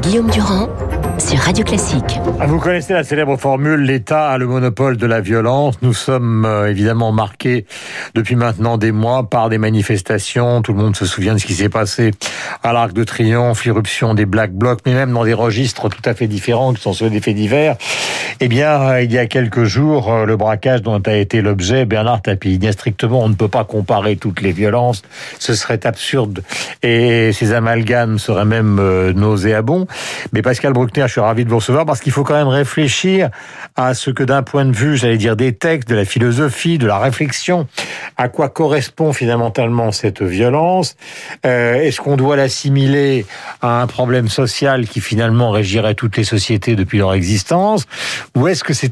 Guillaume Durand Radio Classique. Ah, vous connaissez la célèbre formule l'État a le monopole de la violence. Nous sommes euh, évidemment marqués depuis maintenant des mois par des manifestations. Tout le monde se souvient de ce qui s'est passé à l'Arc de Triomphe, l'irruption des Black Blocs, mais même dans des registres tout à fait différents qui sont ceux des faits divers. Eh bien, euh, il y a quelques jours, euh, le braquage dont a été l'objet Bernard Tapie. A strictement, on ne peut pas comparer toutes les violences. Ce serait absurde et ces amalgames seraient même nauséabonds. Mais Pascal Bruckner, je suis ravi de vous recevoir parce qu'il faut quand même réfléchir à ce que d'un point de vue, j'allais dire, des textes, de la philosophie, de la réflexion, à quoi correspond finalement cette violence. Euh, Est-ce qu'on doit l'assimiler à un problème social qui finalement régirait toutes les sociétés depuis leur existence? Ou est-ce que c'est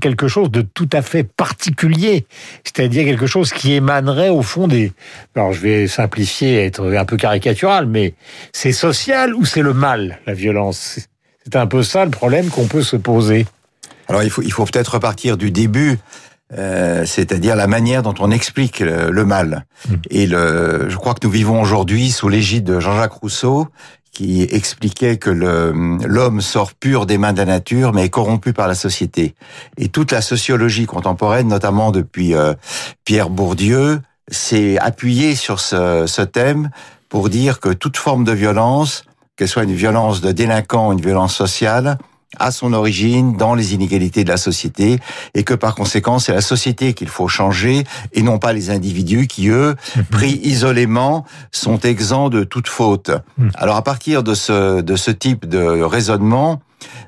quelque chose de tout à fait particulier? C'est-à-dire quelque chose qui émanerait au fond des... Alors je vais simplifier, être un peu caricatural, mais c'est social ou c'est le mal, la violence? C'est un peu ça le problème qu'on peut se poser. Alors il faut, il faut peut-être repartir du début, euh, c'est-à-dire la manière dont on explique le, mal. Mmh. Et le, je crois que nous vivons aujourd'hui sous l'égide de Jean-Jacques Rousseau, qui expliquait que l'homme sort pur des mains de la nature, mais est corrompu par la société. Et toute la sociologie contemporaine, notamment depuis euh, Pierre Bourdieu, s'est appuyée sur ce, ce thème pour dire que toute forme de violence qu'elle soit une violence de délinquant, une violence sociale, a son origine dans les inégalités de la société et que par conséquent c'est la société qu'il faut changer et non pas les individus qui eux mhm. pris isolément sont exempts de toute faute. Mhm. Alors à partir de ce de ce type de raisonnement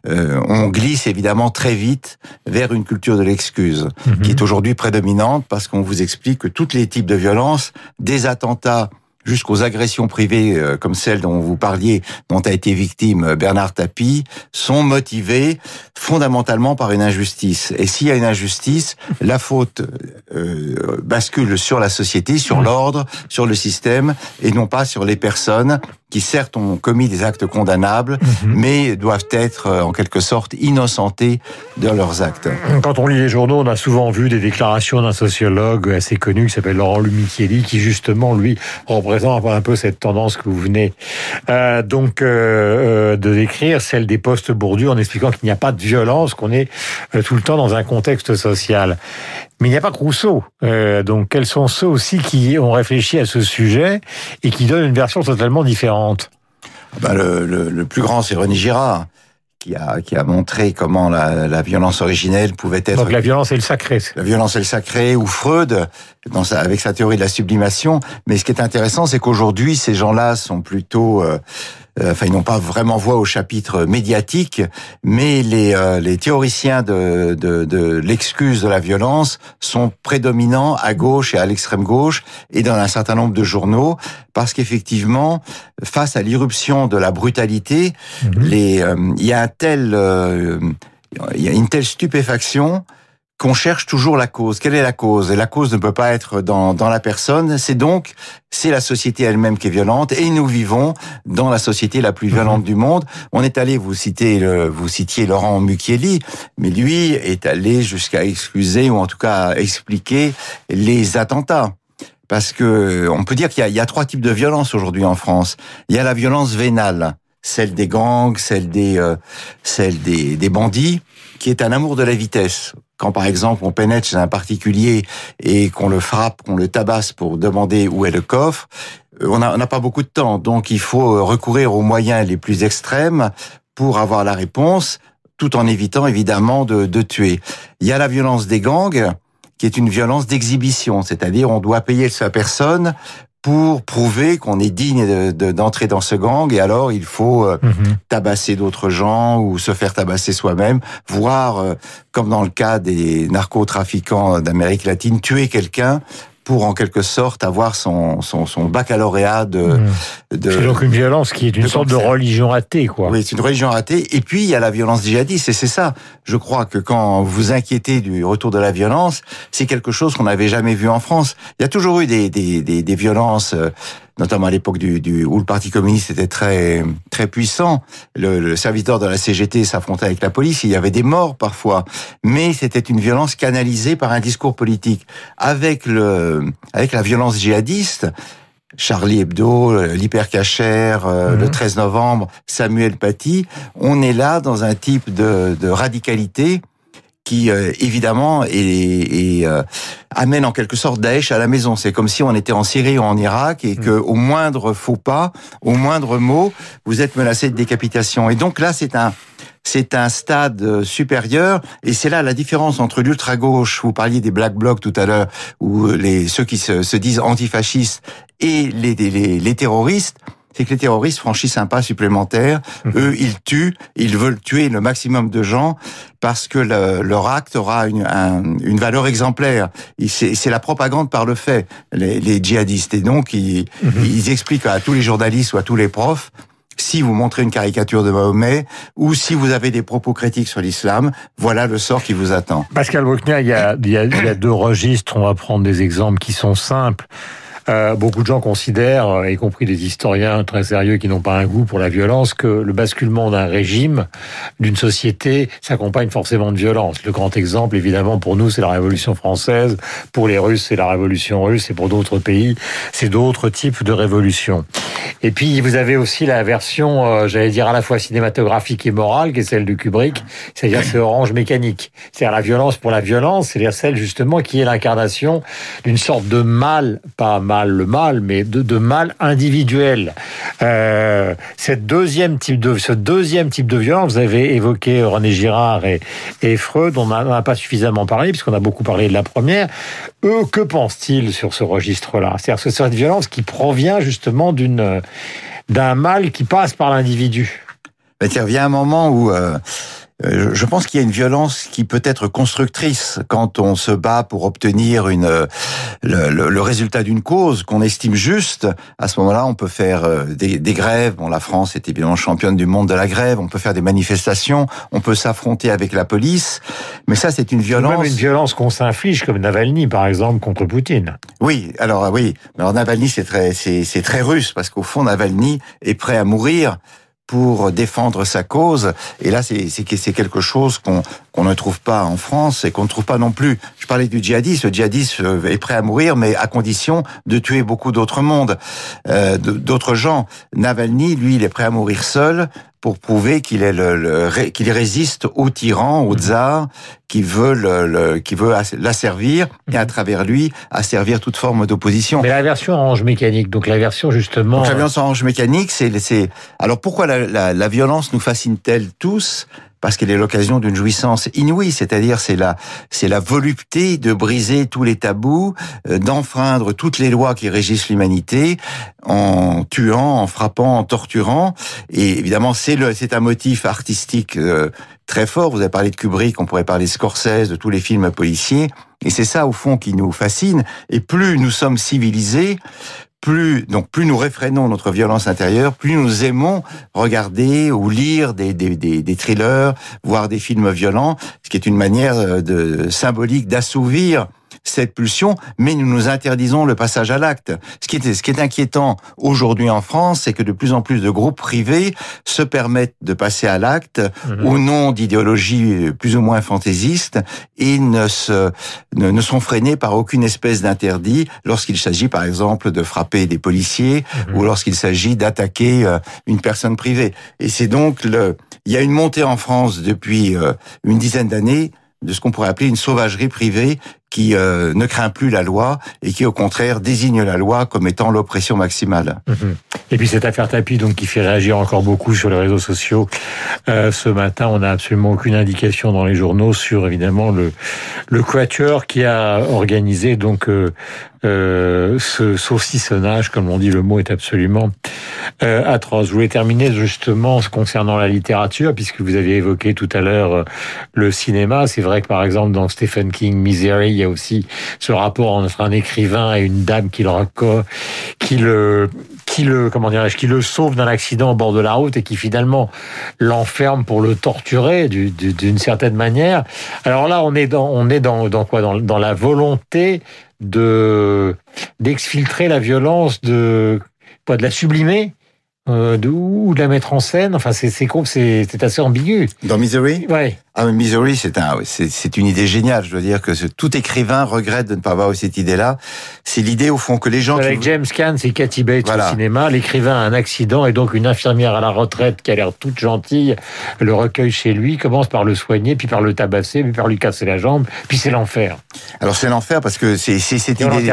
euh, on glisse évidemment très vite vers une culture de l'excuse, mhm. qui est aujourd'hui prédominante parce qu'on vous explique que tous les types de violences, des attentats jusqu'aux agressions privées euh, comme celle dont vous parliez, dont a été victime euh, Bernard Tapie, sont motivées fondamentalement par une injustice. Et s'il y a une injustice, la faute euh, bascule sur la société, sur l'ordre, sur le système, et non pas sur les personnes qui certes ont commis des actes condamnables, mhm. mais doivent être euh, en quelque sorte innocentés de leurs actes. Quand on lit les journaux, on a souvent vu des déclarations d'un sociologue assez connu qui s'appelle Laurent Lumichieli, qui justement, lui, représente un peu cette tendance que vous venez euh, donc euh, euh de décrire, celle des postes bourdus, en expliquant qu'il n'y a pas de violence, qu'on est tout le temps dans un contexte social. Mais il n'y a pas que Rousseau. Donc, quels sont ceux aussi qui ont réfléchi à ce sujet et qui donnent une version totalement différente? Ben le, plus grand, c'est René Girard. Qui a, qui a montré comment la, la violence originelle pouvait être... Donc la violence est le sacré. La violence est le sacré, ou Freud, dans sa, avec sa théorie de la sublimation. Mais ce qui est intéressant, c'est qu'aujourd'hui, ces gens-là sont plutôt... Euh, euh, enfin ils n'ont pas vraiment voix au chapitre médiatique, mais les, euh, les théoriciens de, de, de l'excuse de la violence sont prédominants à gauche et à l'extrême gauche et dans un certain nombre de journaux, parce qu'effectivement, face à l'irruption de la brutalité, mhm. les, euh, il y a un tel, il y a une telle stupéfaction qu'on cherche toujours la cause. Quelle est la cause? Et la cause ne peut pas être dans, dans la personne. C'est donc c'est la société elle-même qui est violente et nous vivons dans la société la plus violente mhm. du monde. On est allé vous citer vous citiez Laurent Mucchielli, mais lui est allé jusqu'à excuser ou en tout cas expliquer les attentats parce que on peut dire qu'il y, y a, trois types de violence aujourd'hui en France. Il y a la violence vénale, celle des gangs, celle des euh, celle des, des bandits, qui est un amour de la vitesse quand par exemple on pénètre chez un particulier et qu'on le frappe, qu'on le tabasse pour demander où est le coffre, euh, on n'a pas beaucoup de temps. Donc il faut euh, recourir aux moyens les plus extrêmes pour avoir la réponse, tout en évitant évidemment de, de tuer. Il y a la violence des gangs qui est une violence d'exhibition, c'est-à-dire on doit payer sa personne pour prouver qu'on est digne d'entrer dans ce gang et alors il faut euh, mhm. tabasser d'autres gens ou se faire tabasser soi-même, voire, euh, comme dans le cas des narcotrafiquants d'Amérique latine, tuer quelqu'un pour en quelque sorte avoir son, son, son baccalauréat de... Mmh. de c'est donc une violence qui est une sorte de religion raté, quoi. Oui, c'est une religion ratée. Et puis, il y a la violence djihadiste. Et c'est ça, je crois que quand vous inquiétez du retour de la violence, c'est quelque chose qu'on n'avait jamais vu en France. Il y a toujours eu des, des, des, des violences euh, notamment à l'époque du, du, où le Parti communiste était très très puissant. Le, le serviteur de la CGT s'affrontait avec la police, il y avait des morts parfois, mais c'était une violence canalisée par un discours politique. Avec le avec la violence djihadiste, Charlie Hebdo, l'hypercachère, euh, le 13 mhm. novembre, Samuel Paty, on est là dans un type de, de radicalité qui euh, évidemment et, euh, amène en quelque sorte Daesh à la maison. C'est comme si on était en Syrie ou en Irak et que au moindre faux pas, au moindre mot, vous êtes menacé de décapitation. Et donc là, c'est un c'est un stade euh, supérieur et c'est là la différence entre l'ultra gauche. Vous parliez des black blocs tout à l'heure, ou les ceux qui se, se disent antifascistes et les, les, les terroristes c'est que les terroristes franchissent un pas supplémentaire. Mhm. Eux, ils tuent, ils veulent tuer le maximum de gens parce que leur acte aura une, une valeur exemplaire. C'est la propagande par le fait, les, les djihadistes. Et donc, ils, mhm. ils expliquent à tous les journalistes ou à tous les profs si vous montrez une caricature de Mahomet ou si vous avez des propos critiques sur l'islam, voilà le sort qui vous attend. Pascal Bruckner, il y a, il y a deux registres. On va prendre des exemples qui sont simples. Euh, beaucoup de gens considèrent, euh, y compris des historiens très sérieux qui n'ont pas un goût pour la violence, que le basculement d'un régime, d'une société, s'accompagne forcément de violence. Le grand exemple, évidemment, pour nous, c'est la Révolution française. Pour les Russes, c'est la Révolution russe. Et pour d'autres pays, c'est d'autres types de révolutions. Et puis, vous avez aussi la version, euh, j'allais dire, à la fois cinématographique et morale, qui est celle de Kubrick. C'est-à-dire, c'est orange mécanique. C'est-à-dire la violence pour la violence, c'est-à-dire celle, justement, qui est l'incarnation d'une sorte de mal, pas mal le mal, mais de, de mal individuel. Euh, cette deuxième type de, ce deuxième type de violence, vous avez évoqué René Girard et, et Freud, on n'en a pas suffisamment parlé, puisqu'on a beaucoup parlé de la première. Eux, que pensent-ils sur ce registre-là? C'est-à-dire que c'est une violence qui provient justement d'une d'un mal qui passe par l'individu. Ben, il vient un moment où euh, je pense qu'il y a une violence qui peut être constructrice quand on se bat pour obtenir une, euh, le, résultat d'une cause qu'on estime juste. À ce moment-là, on peut faire euh, des, des, grèves. Bon, la France est évidemment championne du monde de la grève. On peut faire des manifestations. On peut s'affronter avec la police. Mais ça, c'est une violence. Même une violence qu'on s'inflige, comme Navalny, par exemple, contre Poutine. Oui. Alors oui. Alors Navalny, c'est très, c'est très russe parce qu'au fond, Navalny est prêt à mourir pour défendre sa cause. Et là, c'est quelque chose qu'on qu'on ne trouve pas en France et qu'on ne trouve pas non plus. Je parlais du djihadiste. Le djihadiste euh, est prêt à mourir, mais à condition de tuer beaucoup d'autres mondes, euh, d'autres gens. Navalny, lui, il est prêt à mourir seul pour prouver qu'il est le, qu'il résiste au tyran, au tsar, qui veut le, qui veut l'asservir et à travers lui asservir toute forme d'opposition. Mais la version orange mécanique, donc la version justement. Donc la version orange mécanique, c'est c'est alors pourquoi la, la, la violence nous fascine-t-elle tous? Parce qu'elle est l'occasion d'une jouissance inouïe, c'est-à-dire c'est la c'est la volupté de briser tous les tabous, euh, d'enfreindre toutes les lois qui régissent l'humanité en tuant, en frappant, en torturant. Et évidemment c'est le c'est un motif artistique euh, très fort. Vous avez parlé de Kubrick, on pourrait parler de Scorsese, de tous les films policiers. Et c'est ça au fond qui nous fascine. Et plus nous sommes civilisés, plus donc plus nous réfrénons notre violence intérieure, plus nous aimons regarder ou lire des, des, des, des thrillers, voir des films violents, ce qui est une manière euh, de symbolique d'assouvir cette pulsion, mais nous nous interdisons le passage à l'acte. Ce qui est, ce qui est inquiétant aujourd'hui en France, c'est que de plus en plus de groupes privés se permettent de passer à l'acte mhm. au nom d'idéologies plus ou moins fantaisistes et ne, se, ne, sont freinés par aucune espèce d'interdit lorsqu'il s'agit par exemple de frapper des policiers mhm. ou lorsqu'il s'agit d'attaquer euh, une personne privée. Et c'est donc le, il y a une montée en France depuis euh, une dizaine d'années de ce qu'on pourrait appeler une sauvagerie privée qui euh, ne craint plus la loi et qui au contraire désigne la loi comme étant l'oppression maximale. Mhm. Et puis cette affaire tapis donc qui fait réagir encore beaucoup sur les réseaux sociaux. Euh, ce matin, on n'a absolument aucune indication dans les journaux sur évidemment le le quatuor qui a organisé donc euh, euh, ce saucissonnage, comme on dit, le mot est absolument euh, atroce. Je voulais terminer justement concernant la littérature, puisque vous aviez évoqué tout à l'heure euh, le cinéma. C'est vrai que par exemple dans Stephen King, Misery, y a aussi ce rapport entre un écrivain et une dame qui le qui le qui le comment dirais-je qui le sauve d'un accident au bord de la route et qui finalement l'enferme pour le torturer d'une certaine manière. Alors là, on est dans on est dans dans quoi? Dans, dans la volonté de d'exfiltrer la violence, de pas de la sublimer? Euh, la mettre en scène. Enfin, c'est c'est assez ambigu. Dans Misery Ouais. Ah, mais Misery, c'est un, c'est une idée géniale. Je veux dire que tout écrivain regrette de ne pas avoir eu cette idée-là. C'est l'idée au fond que les gens. Avec James Caan, c'est Cathy Bates au cinéma. L'écrivain a un accident et donc une infirmière à la retraite qui a l'air toute gentille le recueille chez lui, commence par le soigner, puis par le tabasser, puis par lui casser la jambe, puis c'est l'enfer. Alors c'est l'enfer parce que c'est cette idée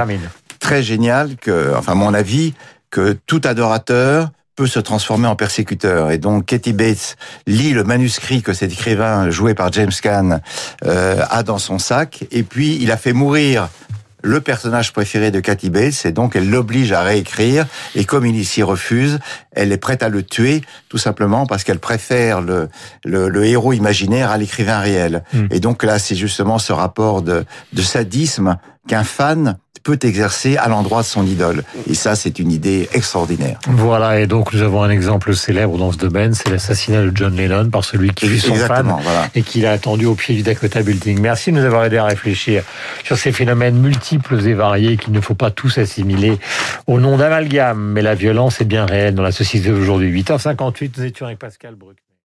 très géniale que, enfin, mon avis, que tout adorateur peut se transformer en persécuteur. Et donc, Katie Bates lit le manuscrit que cet écrivain joué par James Caan euh, a dans son sac, et puis il a fait mourir le personnage préféré de Cathy Bates, et donc elle l'oblige à réécrire, et comme il s'y refuse, elle est prête à le tuer, tout simplement parce qu'elle préfère le, le, héros imaginaire à l'écrivain réel. Hmm. Et donc là, c'est justement ce rapport de, de sadisme qu'un fan peut exercer à l'endroit de son idole. Et ça, c'est une idée extraordinaire. Voilà, et donc nous avons un exemple célèbre dans ce domaine, c'est l'assassinat de John Lennon par celui qui fut son fan et qui l'a attendu au pied du Dakota Building. Merci de nous avoir aidé à réfléchir sur ces phénomènes multiples et variés qu'il ne faut pas tous assimiler au nom d'amalgame. Mais la violence est bien réelle dans la société d'aujourd'hui. 8h58, nous étions avec Pascal Bruck.